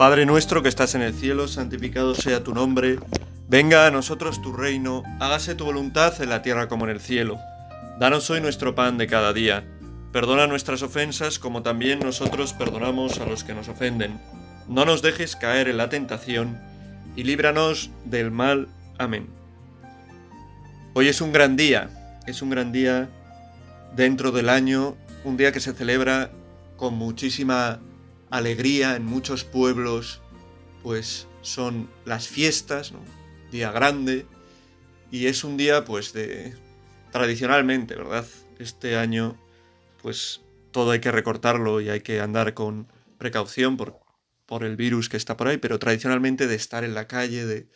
Padre nuestro que estás en el cielo, santificado sea tu nombre, venga a nosotros tu reino, hágase tu voluntad en la tierra como en el cielo. Danos hoy nuestro pan de cada día. Perdona nuestras ofensas como también nosotros perdonamos a los que nos ofenden. No nos dejes caer en la tentación y líbranos del mal. Amén. Hoy es un gran día, es un gran día dentro del año, un día que se celebra con muchísima alegría en muchos pueblos, pues son las fiestas, día grande, y es un día pues de tradicionalmente, ¿verdad? Este año pues todo hay que recortarlo y hay que andar con precaución por, por el virus que está por ahí, pero tradicionalmente de estar en la calle, de,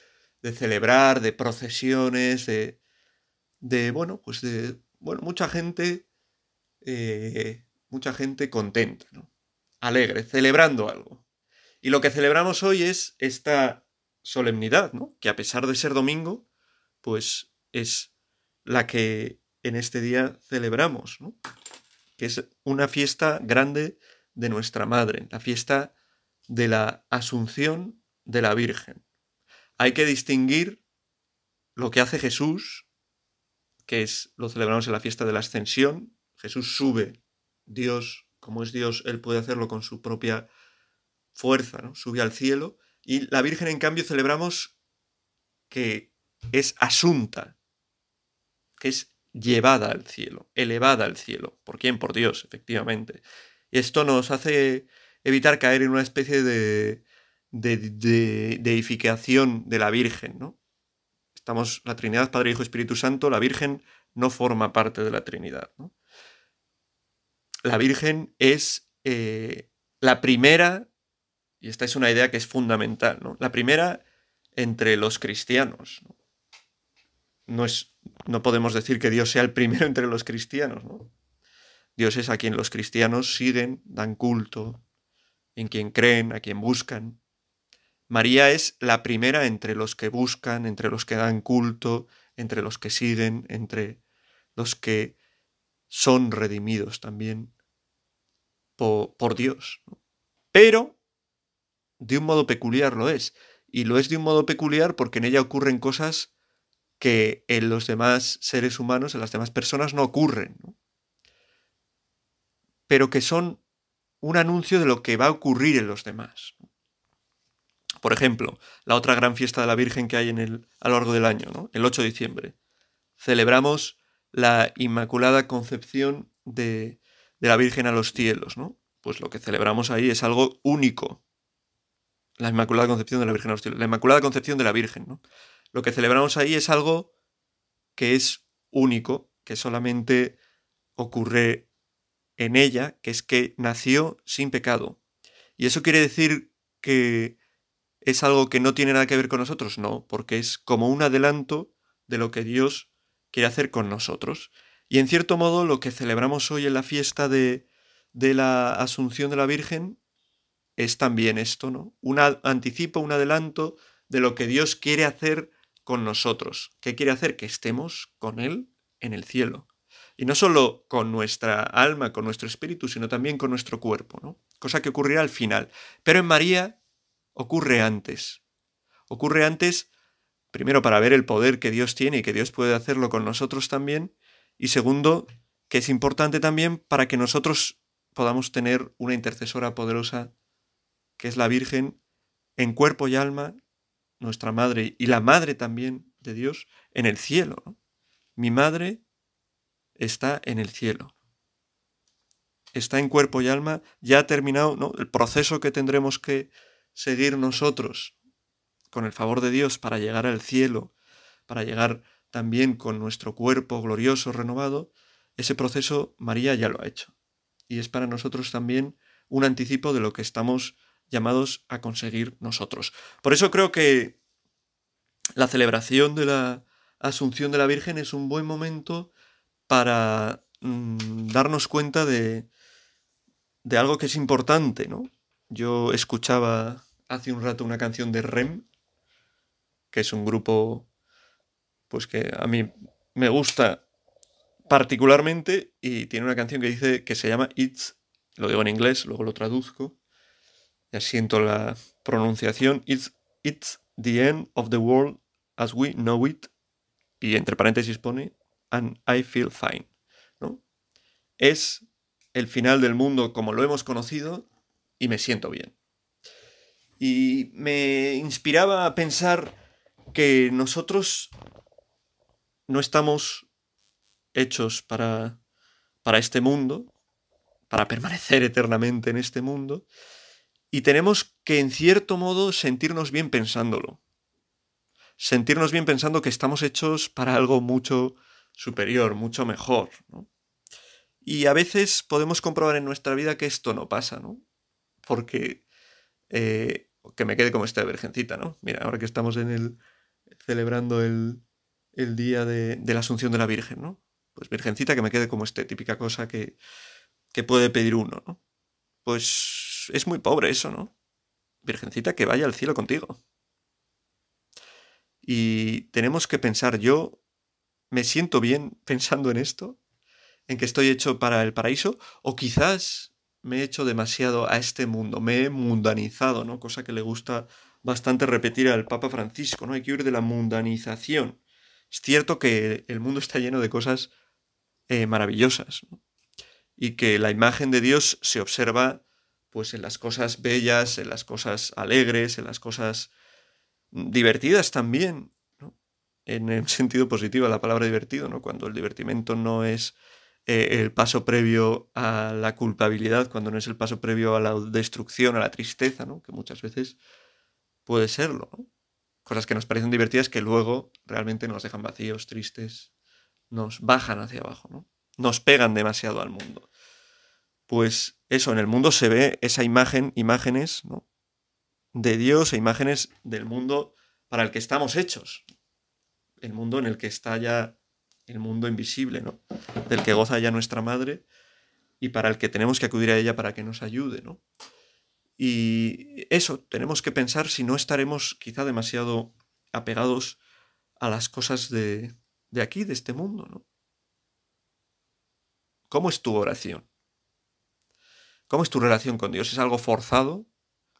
de celebrar, de procesiones, de, de, bueno, pues de, bueno, mucha gente, eh, mucha gente contenta, ¿no? Alegre, celebrando algo. Y lo que celebramos hoy es esta solemnidad, ¿no? Que a pesar de ser domingo, pues es la que en este día celebramos. Que es una fiesta grande de nuestra Madre, la fiesta de la Asunción de la Virgen. Hay que distinguir lo que hace Jesús, que es lo celebramos en la fiesta de la Ascensión. Jesús sube, Dios como es Dios, Él puede hacerlo con su propia fuerza, ¿no? Sube al cielo. Y la Virgen, en cambio, celebramos que es asunta, que es llevada al cielo, elevada al cielo. ¿Por quién? Por Dios, efectivamente. Y esto nos hace evitar caer en una especie de, de, de deificación de la Virgen, ¿no? Estamos, la Trinidad, Padre, Hijo, Espíritu Santo, la Virgen no forma parte de la Trinidad, ¿no? La Virgen es eh, la primera, y esta es una idea que es fundamental, ¿no? La primera entre los cristianos. ¿no? es, no podemos decir que Dios sea el primero entre los cristianos, ¿no? Dios es a quien los cristianos siguen, dan culto, en quien creen, a quien buscan. María es la primera entre los que buscan, entre los que dan culto, entre los que siguen, entre los que son redimidos también por, Dios. Pero de un modo peculiar lo es. Y lo es de un modo peculiar porque en ella ocurren cosas que en los demás seres humanos, en las demás personas, no ocurren. Pero que son un anuncio de lo que va a ocurrir en los demás. Por ejemplo, la otra gran fiesta de la Virgen que hay en el, a lo largo del año, el 8 de diciembre. Celebramos la Inmaculada Concepción de, de la Virgen a los cielos, ¿no? Pues lo que celebramos ahí es algo único. La Inmaculada Concepción de la Virgen a los cielos. La Inmaculada Concepción de la Virgen, ¿no? Lo que celebramos ahí es algo que es único, que solamente ocurre en ella, que es que nació sin pecado. ¿Y eso quiere decir que es algo que no tiene nada que ver con nosotros? No, porque es como un adelanto de lo que Dios quiere hacer con nosotros. Y en cierto modo lo que celebramos hoy en la fiesta de, de la Asunción de la Virgen es también esto, ¿no? Un anticipo, un adelanto de lo que Dios quiere hacer con nosotros. ¿Qué quiere hacer? Que estemos con Él en el cielo. Y no solo con nuestra alma, con nuestro espíritu, sino también con nuestro cuerpo, ¿no? Cosa que ocurrirá al final. Pero en María ocurre antes. Ocurre antes, primero para ver el poder que Dios tiene y que Dios puede hacerlo con nosotros también, y segundo, que es importante también para que nosotros podamos tener una intercesora poderosa, que es la Virgen, en cuerpo y alma, nuestra madre y la madre también de Dios, en el cielo. Mi madre está en el cielo. Está en cuerpo y alma, ya ha terminado el proceso que tendremos que seguir nosotros con el favor de Dios para llegar al cielo, para llegar también con nuestro cuerpo glorioso renovado, ese proceso María ya lo ha hecho. Y es para nosotros también un anticipo de lo que estamos llamados a conseguir nosotros. Por eso creo que la celebración de la Asunción de la Virgen es un buen momento para mm, darnos cuenta de, de algo que es importante, ¿no? Yo escuchaba hace un rato una canción de REM, que es un grupo pues que a mí me gusta particularmente y tiene una canción que dice que se llama It's, lo digo en inglés, luego lo traduzco, ya siento la pronunciación, it's, it's the end of the world as we know it, y entre paréntesis pone, and I feel fine. ¿no? Es el final del mundo como lo hemos conocido y me siento bien. Y me inspiraba a pensar que nosotros no estamos hechos para, para este mundo, para permanecer eternamente en este mundo, y tenemos que en cierto modo sentirnos bien pensándolo. Sentirnos bien pensando que estamos hechos para algo mucho superior, mucho mejor. Y a veces podemos comprobar en nuestra vida que esto no pasa, ¿no? Porque eh, que me quede como esta virgencita, ¿no? Mira, ahora que estamos en el celebrando el, el día de, de, la Asunción de la Virgen, ¿no? Pues virgencita que me quede como este, típica cosa que, que puede pedir uno, ¿no? Pues es muy pobre eso, ¿no? Virgencita que vaya al cielo contigo. Y tenemos que pensar, yo me siento bien pensando en esto, en que estoy hecho para el paraíso, o quizás me he hecho demasiado a este mundo, me he mundanizado, ¿no? Cosa que le gusta bastante repetir al Papa Francisco, ¿no? Hay que huir de la mundanización. Es cierto que el mundo está lleno de cosas eh, maravillosas, y que la imagen de Dios se observa pues en las cosas bellas, en las cosas alegres, en las cosas divertidas también, en el sentido positivo la palabra divertido, ¿no? cuando el divertimento no es eh, el paso previo a la culpabilidad, cuando no es el paso previo a la destrucción, a la tristeza, ¿no? que muchas veces puede serlo. ¿no? Cosas que nos parecen divertidas que luego realmente nos dejan vacíos, tristes, nos bajan hacia abajo, ¿no? nos pegan demasiado al mundo. Pues eso, en el mundo se ve esa imagen, imágenes ¿no? de Dios e imágenes del mundo para el que estamos hechos. El mundo en el que está ya el mundo invisible, ¿no? Del que goza ya nuestra madre y para el que tenemos que acudir a ella para que nos ayude, ¿no? Y eso, tenemos que pensar si no estaremos quizá demasiado apegados a las cosas de, de aquí, de este mundo, ¿no? ¿Cómo es tu oración? ¿Cómo es tu relación con Dios? ¿Es algo forzado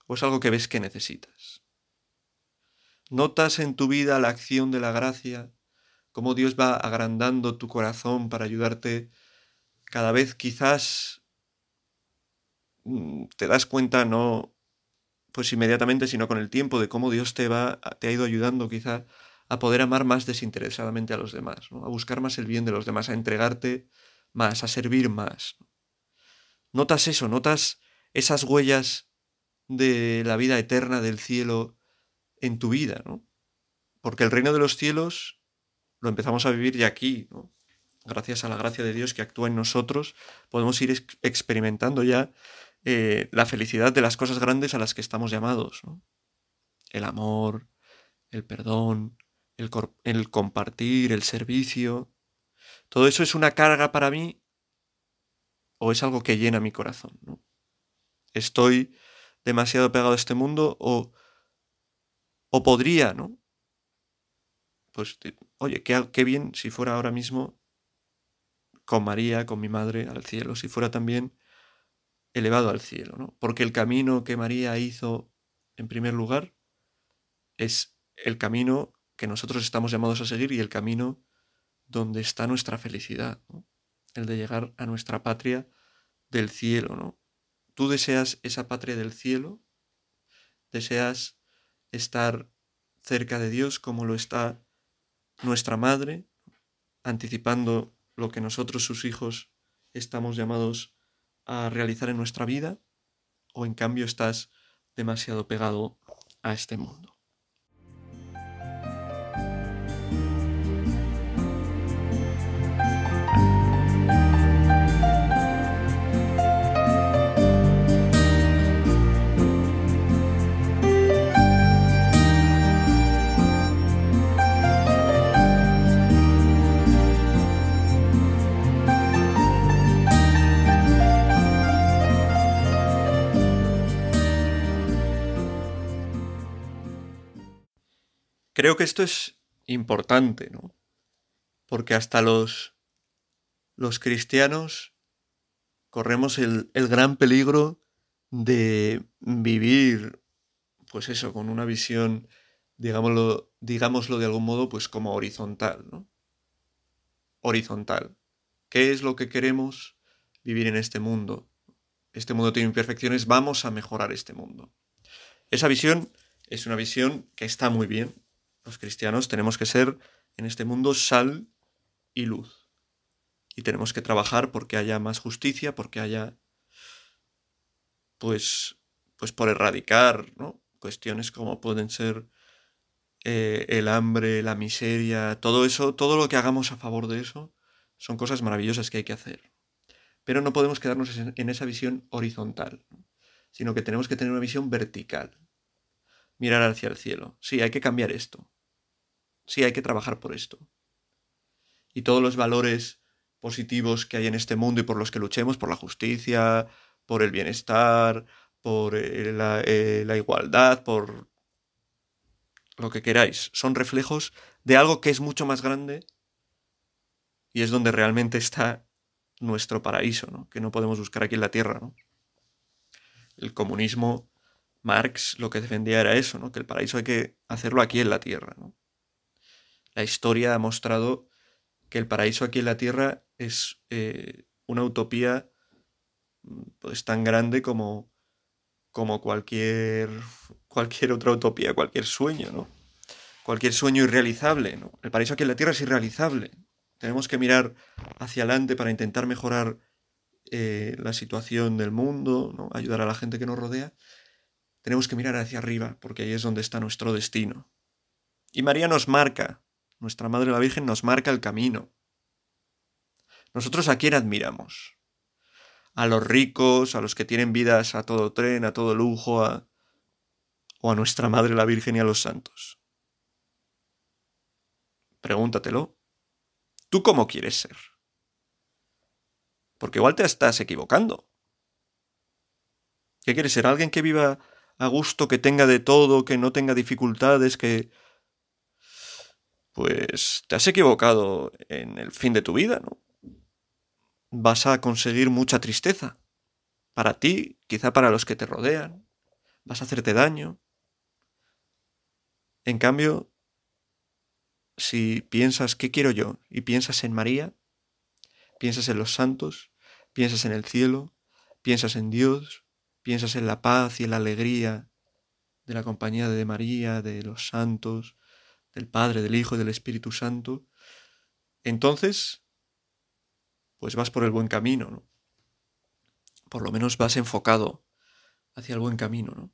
o es algo que ves que necesitas? ¿Notas en tu vida la acción de la gracia cómo Dios va agrandando tu corazón para ayudarte cada vez quizás te das cuenta no pues inmediatamente sino con el tiempo de cómo Dios te va te ha ido ayudando quizás a poder amar más desinteresadamente a los demás, a buscar más el bien de los demás, a entregarte más, a servir más. Notas eso, notas esas huellas de la vida eterna del cielo en tu vida, ¿no? Porque el reino de los cielos lo empezamos a vivir ya aquí, ¿no? Gracias a la gracia de Dios que actúa en nosotros, podemos ir experimentando ya eh, la felicidad de las cosas grandes a las que estamos llamados. ¿no? El amor, el perdón, el, compartir, el servicio. Todo eso es una carga para mí o es algo que llena mi corazón. ¿no? Estoy demasiado pegado a este mundo o, o podría, ¿no? Pues oye, qué, bien si fuera ahora mismo con María, con mi madre, al cielo, si fuera también elevado al cielo, ¿no? Porque el camino que María hizo en primer lugar es el camino que nosotros estamos llamados a seguir y el camino donde está nuestra felicidad, el de llegar a nuestra patria del cielo, ¿no? Tú deseas esa patria del cielo, deseas estar cerca de Dios como lo está nuestra madre, anticipando lo que nosotros, sus hijos, estamos llamados a realizar en nuestra vida, o en cambio estás demasiado pegado a este mundo. Creo que esto es importante, ¿no? Porque hasta los, los cristianos corremos el, el gran peligro de vivir, pues eso, con una visión, digámoslo, digámoslo de algún modo, pues como horizontal, ¿no? Horizontal. ¿Qué es lo que queremos vivir en este mundo? Este mundo tiene imperfecciones, vamos a mejorar este mundo. Esa visión es una visión que está muy bien. Los cristianos tenemos que ser en este mundo sal y luz. Y tenemos que trabajar porque haya más justicia, porque haya pues, pues por erradicar ¿no? cuestiones como pueden ser eh, el hambre, la miseria, todo eso, todo lo que hagamos a favor de eso, son cosas maravillosas que hay que hacer. Pero no podemos quedarnos en esa visión horizontal, sino que tenemos que tener una visión vertical. Mirar hacia el cielo. Sí, hay que cambiar esto. Sí, hay que trabajar por esto. Y todos los valores positivos que hay en este mundo y por los que luchemos, por la justicia, por el bienestar, por eh, eh, la, igualdad, por lo que queráis. Son reflejos de algo que es mucho más grande y es donde realmente está nuestro paraíso, ¿no? que no podemos buscar aquí en la Tierra. ¿no? El comunismo, Marx lo que defendía era eso, ¿no? que el paraíso hay que hacerlo aquí en la Tierra. ¿no? La historia ha mostrado que el paraíso aquí en la Tierra es eh, una utopía pues tan grande como, como cualquier, cualquier otra utopía, cualquier sueño, ¿no? Cualquier sueño irrealizable. El paraíso aquí en la Tierra es irrealizable. Tenemos que mirar hacia adelante para intentar mejorar eh, la situación del mundo, ayudar a la gente que nos rodea. Tenemos que mirar hacia arriba, porque ahí es donde está nuestro destino. Y María nos marca, nuestra Madre la Virgen nos marca el camino. Nosotros a quién admiramos? a los ricos, a los que tienen vidas a todo tren, a todo lujo, a... o a nuestra Madre la Virgen y a los santos. Pregúntatelo. ¿Tú cómo quieres ser? Porque igual te estás equivocando. ¿Qué quieres ser? ¿Alguien que viva a gusto, que tenga de todo, que no tenga dificultades, que... Pues te has equivocado en el fin de tu vida, ¿no? vas a conseguir mucha tristeza. Para ti, quizá para los que te rodean. Vas a hacerte daño. En cambio, si piensas qué quiero yo y piensas en María, piensas en los santos, piensas en el cielo, piensas en Dios, piensas en la paz y en la alegría de la compañía de María, de los santos, del Padre, del Hijo y del Espíritu Santo, entonces pues vas por el buen camino, ¿no? Por lo menos vas enfocado hacia el buen camino, ¿no?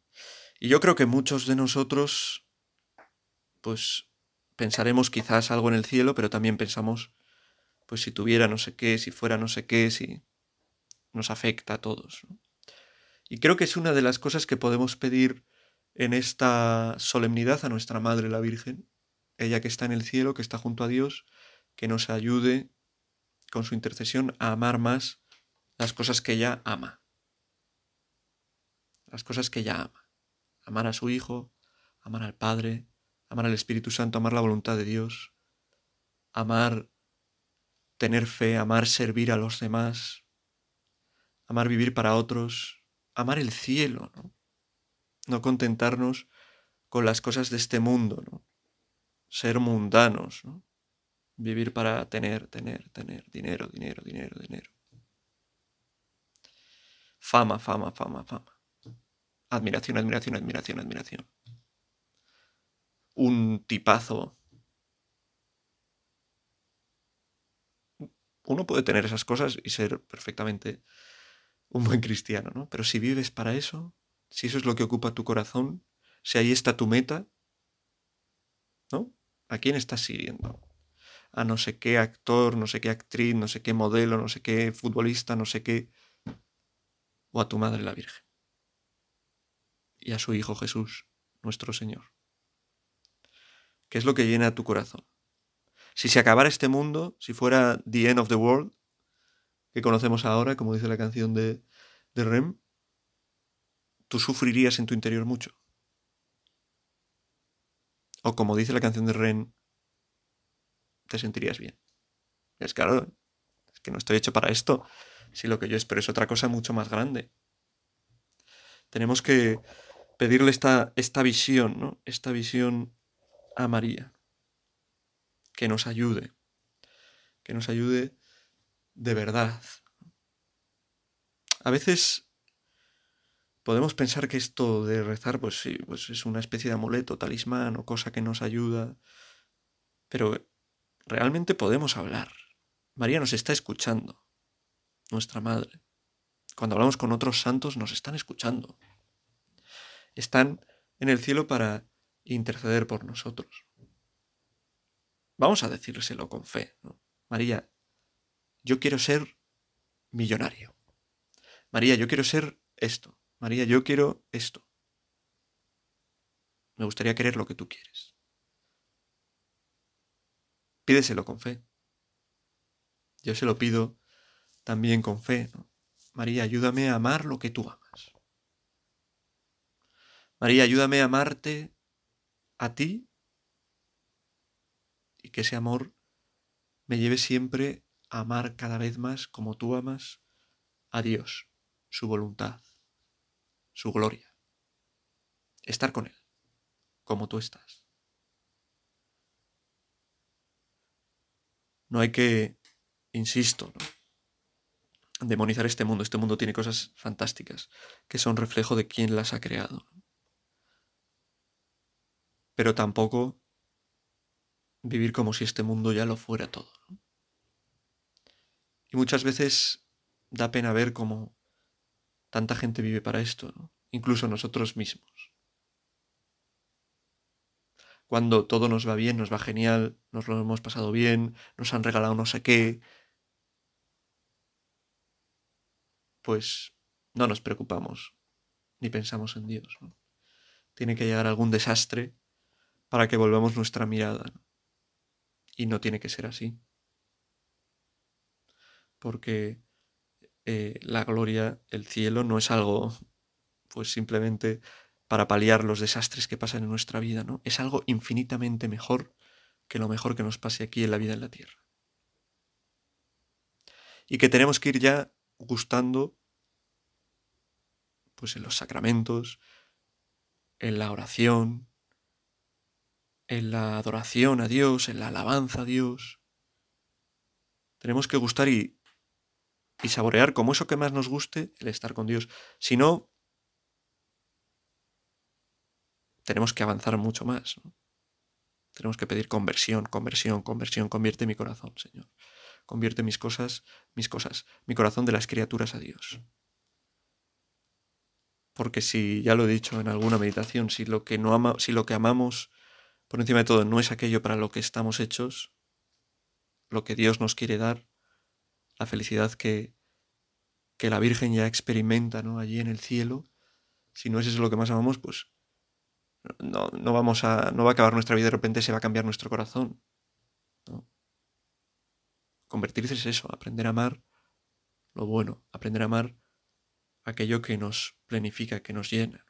Y yo creo que muchos de nosotros, pues pensaremos quizás algo en el cielo, pero también pensamos, pues si tuviera no sé qué, si fuera no sé qué, si nos afecta a todos. Y creo que es una de las cosas que podemos pedir en esta solemnidad a nuestra Madre la Virgen, ella que está en el cielo, que está junto a Dios, que nos ayude con su intercesión a amar más las cosas que ella ama. Las cosas que ella ama. Amar a su Hijo, amar al Padre, amar al Espíritu Santo, amar la voluntad de Dios, amar tener fe, amar servir a los demás, amar vivir para otros, amar el cielo, ¿no? No contentarnos con las cosas de este mundo, ¿no? Ser mundanos, ¿no? Vivir para tener, tener, tener, dinero, dinero, dinero, dinero. Fama, fama, fama, fama. Admiración, admiración, admiración, admiración. Un tipazo. Uno puede tener esas cosas y ser perfectamente un buen cristiano, ¿no? Pero si vives para eso, si eso es lo que ocupa tu corazón, si ahí está tu meta. ¿A quién estás siguiendo? a no sé qué actor, no sé qué actriz, no sé qué modelo, no sé qué futbolista, no sé qué, o a tu Madre la Virgen y a su Hijo Jesús, nuestro Señor. ¿Qué es lo que llena tu corazón? Si se acabara este mundo, si fuera The End of the World, que conocemos ahora, como dice la canción de, de Rem, tú sufrirías en tu interior mucho. O como dice la canción de Rem, te sentirías bien. Es claro, es que no estoy hecho para esto, si lo que yo espero es otra cosa mucho más grande. Tenemos que pedirle esta, esta visión, ¿no? Esta visión a María. Que nos ayude. Que nos ayude de verdad. A veces podemos pensar que esto de rezar, pues sí, pues es una especie de amuleto, talismán o cosa que nos ayuda. Pero realmente podemos hablar. María nos está escuchando, nuestra madre. Cuando hablamos con otros santos nos están escuchando. Están en el cielo para interceder por nosotros. Vamos a decírselo con fe. María, yo quiero ser millonario. María, yo quiero ser esto. María, yo quiero esto. Me gustaría querer lo que tú quieres. Pídeselo con fe. Yo se lo pido también con fe. María, ayúdame a amar lo que tú amas. María, ayúdame a amarte a ti y que ese amor me lleve siempre a amar cada vez más como tú amas a Dios, su voluntad su gloria. Estar con Él, como tú estás. No hay que, insisto, demonizar este mundo. Este mundo tiene cosas fantásticas que son reflejo de quién las ha creado. Pero tampoco vivir como si este mundo ya lo fuera todo. Y muchas veces da pena ver cómo Tanta gente vive para esto, ¿no? incluso nosotros mismos. Cuando todo nos va bien, nos va genial, nos lo hemos pasado bien, nos han regalado no sé qué, pues no nos preocupamos ni pensamos en Dios. Tiene que llegar algún desastre para que volvamos nuestra mirada. Y no tiene que ser así. Porque eh, la gloria, el cielo, no es algo, pues simplemente para paliar los desastres que pasan en nuestra vida, ¿no? Es algo infinitamente mejor que lo mejor que nos pase aquí en la vida en la tierra. Y que tenemos que ir ya gustando, pues en los sacramentos, en la oración, en la adoración a Dios, en la alabanza a Dios. Tenemos que gustar y y saborear como eso que más nos guste el estar con Dios. Si no, tenemos que avanzar mucho más. Tenemos que pedir conversión, conversión, conversión. Convierte mi corazón, Señor. Convierte mis cosas, mis cosas, mi corazón de las criaturas a Dios. Porque si, ya lo he dicho en alguna meditación, si lo que, no ama, si lo que amamos por encima de todo no es aquello para lo que estamos hechos, lo que Dios nos quiere dar, la felicidad que, que la Virgen ya experimenta ¿no? allí en el cielo, si no es eso lo que más amamos, pues no, no, vamos a, no va a acabar nuestra vida, de repente se va a cambiar nuestro corazón. Convertirse es eso, aprender a amar lo bueno, aprender a amar aquello que nos planifica, que nos llena.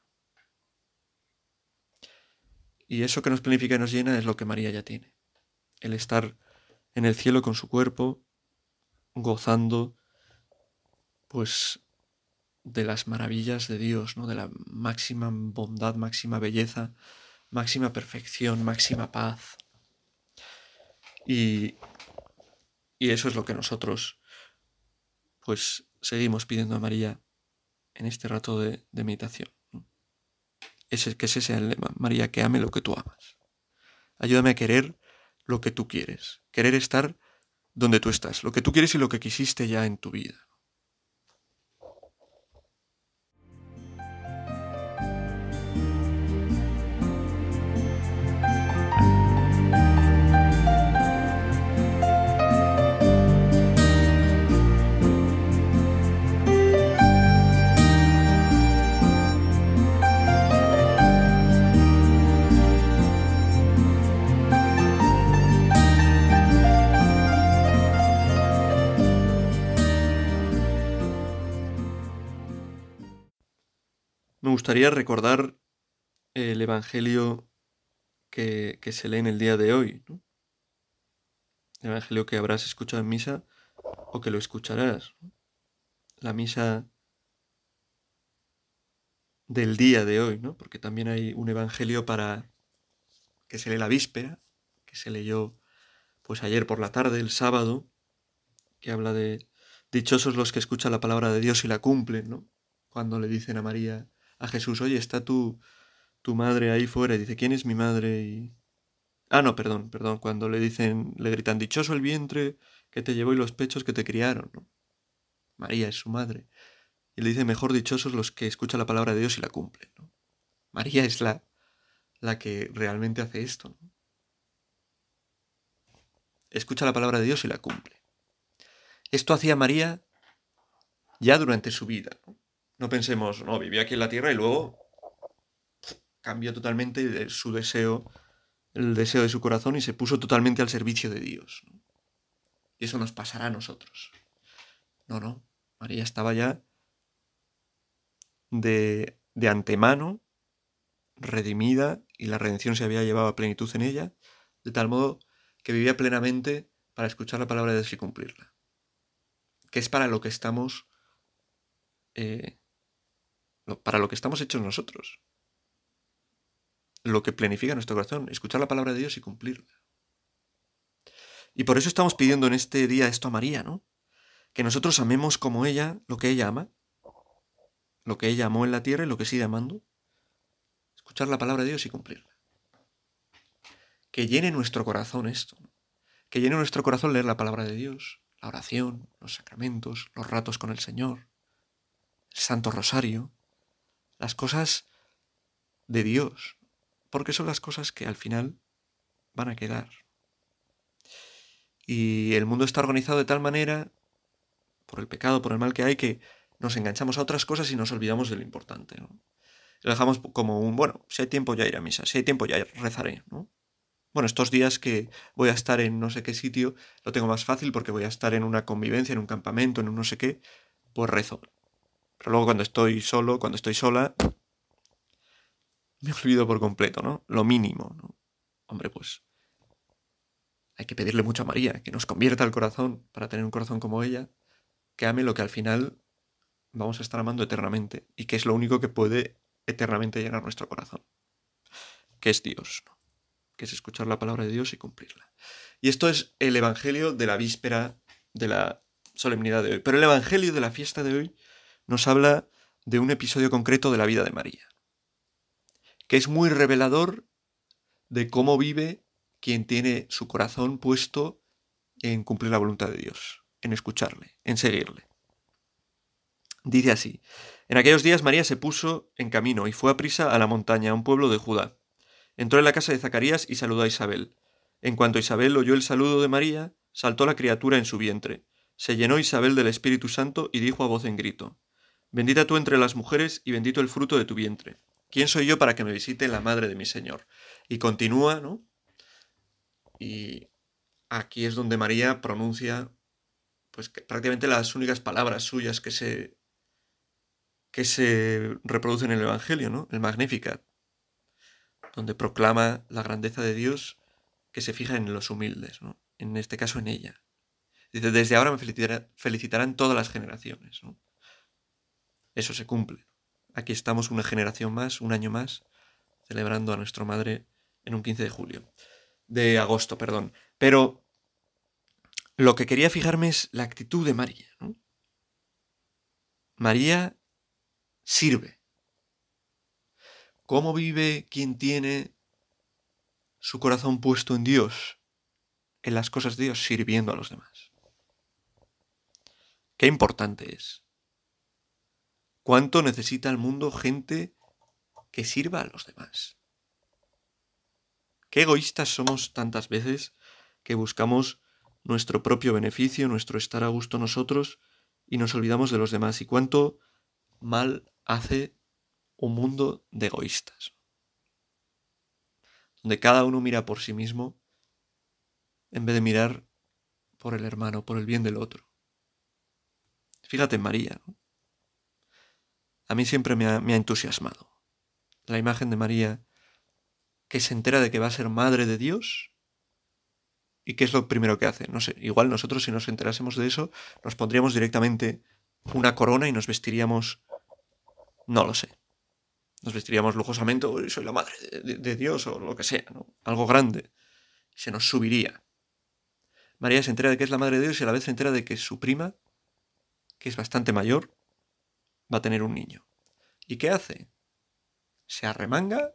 Y eso que nos planifica y nos llena es lo que María ya tiene. El estar en el cielo con su cuerpo, gozando pues de las maravillas de Dios, ¿no? De la máxima bondad, máxima belleza, máxima perfección, máxima paz. Y, y eso es lo que nosotros pues seguimos pidiendo a María en este rato de, meditación. Ese, que ese sea el lema, María, que ame lo que tú amas. Ayúdame a querer lo que tú quieres, querer estar donde tú estás, lo que tú quieres y lo que quisiste ya en tu vida. Gustaría recordar el Evangelio que, se lee en el día de hoy. El Evangelio que habrás escuchado en misa o que lo escucharás. La misa del día de hoy, ¿no? Porque también hay un evangelio para que se lee la víspera, que se leyó pues ayer por la tarde, el sábado, que habla de dichosos los que escuchan la palabra de Dios y la cumplen, ¿no? Cuando le dicen a María, a Jesús, oye, está tu, tu madre ahí fuera, y dice, ¿quién es mi madre? Y... Ah, no, perdón, perdón, cuando le dicen, le gritan, dichoso el vientre que te llevó y los pechos que te criaron. María es su madre. Y le dice, mejor dichosos los que escuchan la palabra de Dios y la cumplen. María es la, la que realmente hace esto. ¿no? Escucha la palabra de Dios y la cumple. Esto hacía María ya durante su vida. ¿no? No pensemos, no, vivía aquí en la tierra y luego cambió totalmente su deseo, el deseo de su corazón y se puso totalmente al servicio de Dios. Y eso nos pasará a nosotros. No, no. María estaba ya de, de antemano redimida y la redención se había llevado a plenitud en ella, de tal modo que vivía plenamente para escuchar la palabra de Dios y cumplirla. Que es para lo que estamos, eh, para lo que estamos hechos nosotros. Lo que planifica nuestro corazón, escuchar la palabra de Dios y cumplirla. Y por eso estamos pidiendo en este día esto a María, ¿no? Que nosotros amemos como ella lo que ella ama, lo que ella amó en la tierra y lo que sigue amando, escuchar la palabra de Dios y cumplirla. Que llene nuestro corazón esto, que llene nuestro corazón leer la palabra de Dios, la oración, los sacramentos, los ratos con el Señor, el Santo Rosario, las cosas de Dios, porque son las cosas que al final van a quedar. Y el mundo está organizado de tal manera, por el pecado, por el mal que hay, que nos enganchamos a otras cosas y nos olvidamos de lo importante. Lo dejamos como un, bueno, si hay tiempo ya iré a misa, si hay tiempo ya rezaré, ¿no? Bueno, estos días que voy a estar en no sé qué sitio, lo tengo más fácil porque voy a estar en una convivencia, en un campamento, en un no sé qué, pues rezo. Pero luego cuando estoy solo, cuando estoy sola, me olvido por completo, ¿no? Lo mínimo, ¿no? Hombre, pues hay que pedirle mucho a María, que nos convierta el corazón para tener un corazón como ella, que ame lo que al final vamos a estar amando eternamente y que es lo único que puede eternamente llenar nuestro corazón, que es Dios, que es escuchar la palabra de Dios y cumplirla. Y esto es el Evangelio de la víspera de la solemnidad de hoy. Pero el Evangelio de la fiesta de hoy nos habla de un episodio concreto de la vida de María, que es muy revelador de cómo vive quien tiene su corazón puesto en cumplir la voluntad de Dios, en escucharle, en seguirle. Dice así, en aquellos días María se puso en camino y fue a prisa a la montaña, a un pueblo de Judá. Entró en la casa de Zacarías y saludó a Isabel. En cuanto Isabel oyó el saludo de María, saltó la criatura en su vientre. Se llenó Isabel del Espíritu Santo y dijo a voz en grito, Bendita tú entre las mujeres y bendito el fruto de tu vientre. ¿Quién soy yo para que me visite la madre de mi Señor? Y continúa, ¿no? Y aquí es donde María pronuncia pues prácticamente las únicas palabras suyas que se que se reproduce en el Evangelio, ¿no? El Magnificat, donde proclama la grandeza de Dios que se fija en los humildes, ¿no? En este caso en ella. Dice, desde ahora me felicitarán todas las generaciones, ¿no? Eso se cumple. Aquí estamos una generación más, un año más, celebrando a nuestra madre en un 15 de julio. De agosto, perdón. Pero lo que quería fijarme es la actitud de María. María sirve. ¿Cómo vive quien tiene su corazón puesto en Dios, en las cosas de Dios, sirviendo a los demás? Qué importante es. ¿Cuánto necesita el mundo gente que sirva a los demás? Qué egoístas somos tantas veces que buscamos nuestro propio beneficio, nuestro estar a gusto nosotros y nos olvidamos de los demás. Y cuánto mal hace un mundo de egoístas, donde cada uno mira por sí mismo en vez de mirar por el hermano, por el bien del otro. Fíjate en María, ¿no? A mí siempre me ha, entusiasmado la imagen de María que se entera de que va a ser madre de Dios ¿Y qué es lo primero que hace? No sé, igual nosotros si nos enterásemos de eso, nos pondríamos directamente una corona y nos vestiríamos no lo sé. Nos vestiríamos lujosamente, soy la madre de, Dios o lo que sea, ¿no? Algo grande. Se nos subiría. María se entera de que es la madre de Dios y a la vez se entera de que su prima, que es bastante mayor, va a tener un niño. ¿Y qué hace? Se arremanga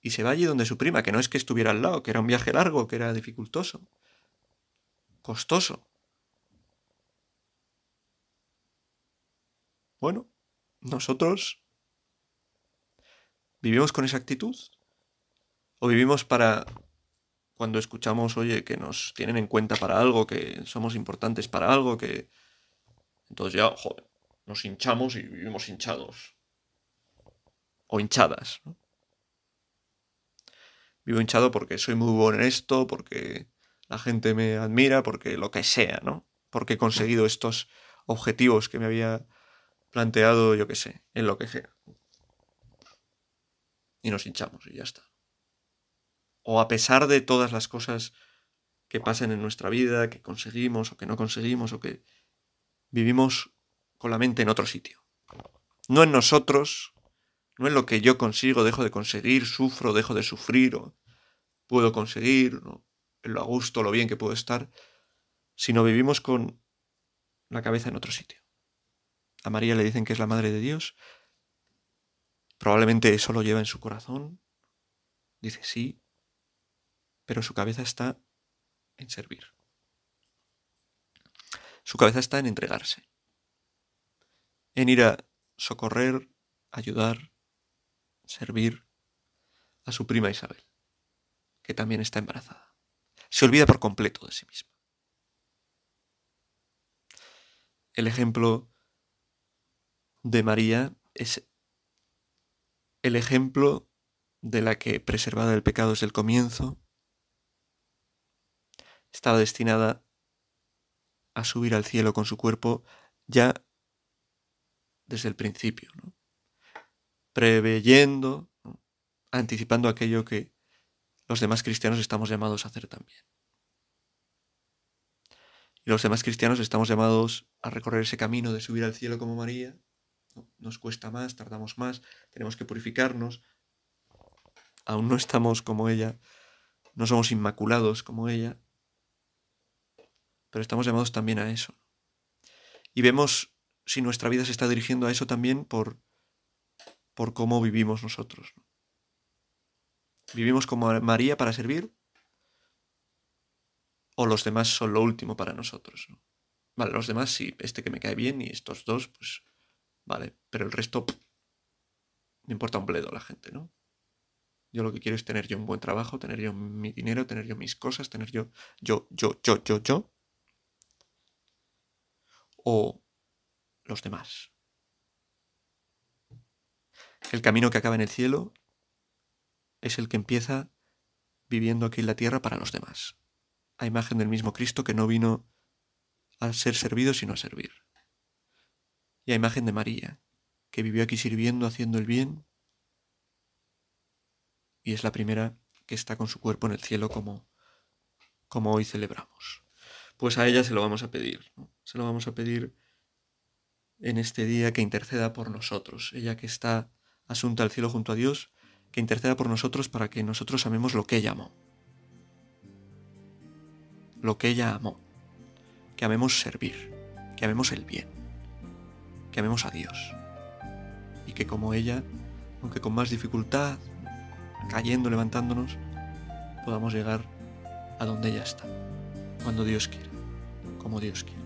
y se va allí donde su prima, que no es que estuviera al lado, que era un viaje largo, que era dificultoso, costoso. Bueno, nosotros ¿Vivimos con esa actitud? ¿O vivimos para cuando escuchamos, oye, que nos tienen en cuenta para algo, que somos importantes para algo, que... Entonces ya, joder, nos hinchamos y vivimos hinchados. O hinchadas, ¿no? Vivo hinchado porque soy muy bueno en esto, porque la gente me admira, porque lo que sea, ¿no? Porque he conseguido estos objetivos que me había planteado, yo qué sé, en lo que sea y nos hinchamos y ya está. O a pesar de todas las cosas que pasan en nuestra vida, que conseguimos o que no conseguimos o que vivimos con la mente en otro sitio. No en nosotros, no en lo que yo consigo, dejo de conseguir, sufro, dejo de sufrir o puedo conseguir, en lo a gusto, lo bien que puedo estar, sino vivimos con la cabeza en otro sitio. A María le dicen que es la Madre de Dios Probablemente eso lo lleva en su corazón. Dice sí, pero su cabeza está en servir. Su cabeza está en entregarse, en ir a socorrer, ayudar, servir a su prima Isabel, que también está embarazada. Se olvida por completo de sí misma. El ejemplo de María es el ejemplo de la que, preservada del pecado desde el comienzo, estaba destinada a subir al cielo con su cuerpo ya desde el principio, preveyendo, anticipando aquello que los demás cristianos estamos llamados a hacer también. Y los demás cristianos estamos llamados a recorrer ese camino de subir al cielo como María, nos cuesta más, tardamos más, tenemos que purificarnos. Aún no estamos como ella, no somos inmaculados como ella, pero estamos llamados también a eso. Y vemos si nuestra vida se está dirigiendo a eso también por, por cómo vivimos nosotros. ¿Vivimos como María para servir? ¿O los demás son lo último para nosotros? Vale, los demás sí, este que me cae bien y estos dos, pues Vale, pero el resto me importa un bledo la gente, ¿no? Yo lo que quiero es tener yo un buen trabajo, tener yo mi dinero, tener yo mis cosas, tener yo, yo, yo, yo, yo, yo. O los demás. El camino que acaba en el cielo es el que empieza viviendo aquí en la tierra para los demás. A imagen del mismo Cristo que no vino a ser servido sino a servir y a imagen de María, que vivió aquí sirviendo, haciendo el bien, y es la primera que está con su cuerpo en el cielo como, como hoy celebramos. Pues a ella se lo vamos a pedir, se lo vamos a pedir en este día que interceda por nosotros, ella que está asunta al cielo junto a Dios, que interceda por nosotros para que nosotros amemos lo que ella amó. Lo que ella amó. Que amemos servir, que amemos el bien que amemos a Dios. Y que como ella, aunque con más dificultad, cayendo, levantándonos, podamos llegar a donde ella está, cuando Dios quiere, como Dios quiere.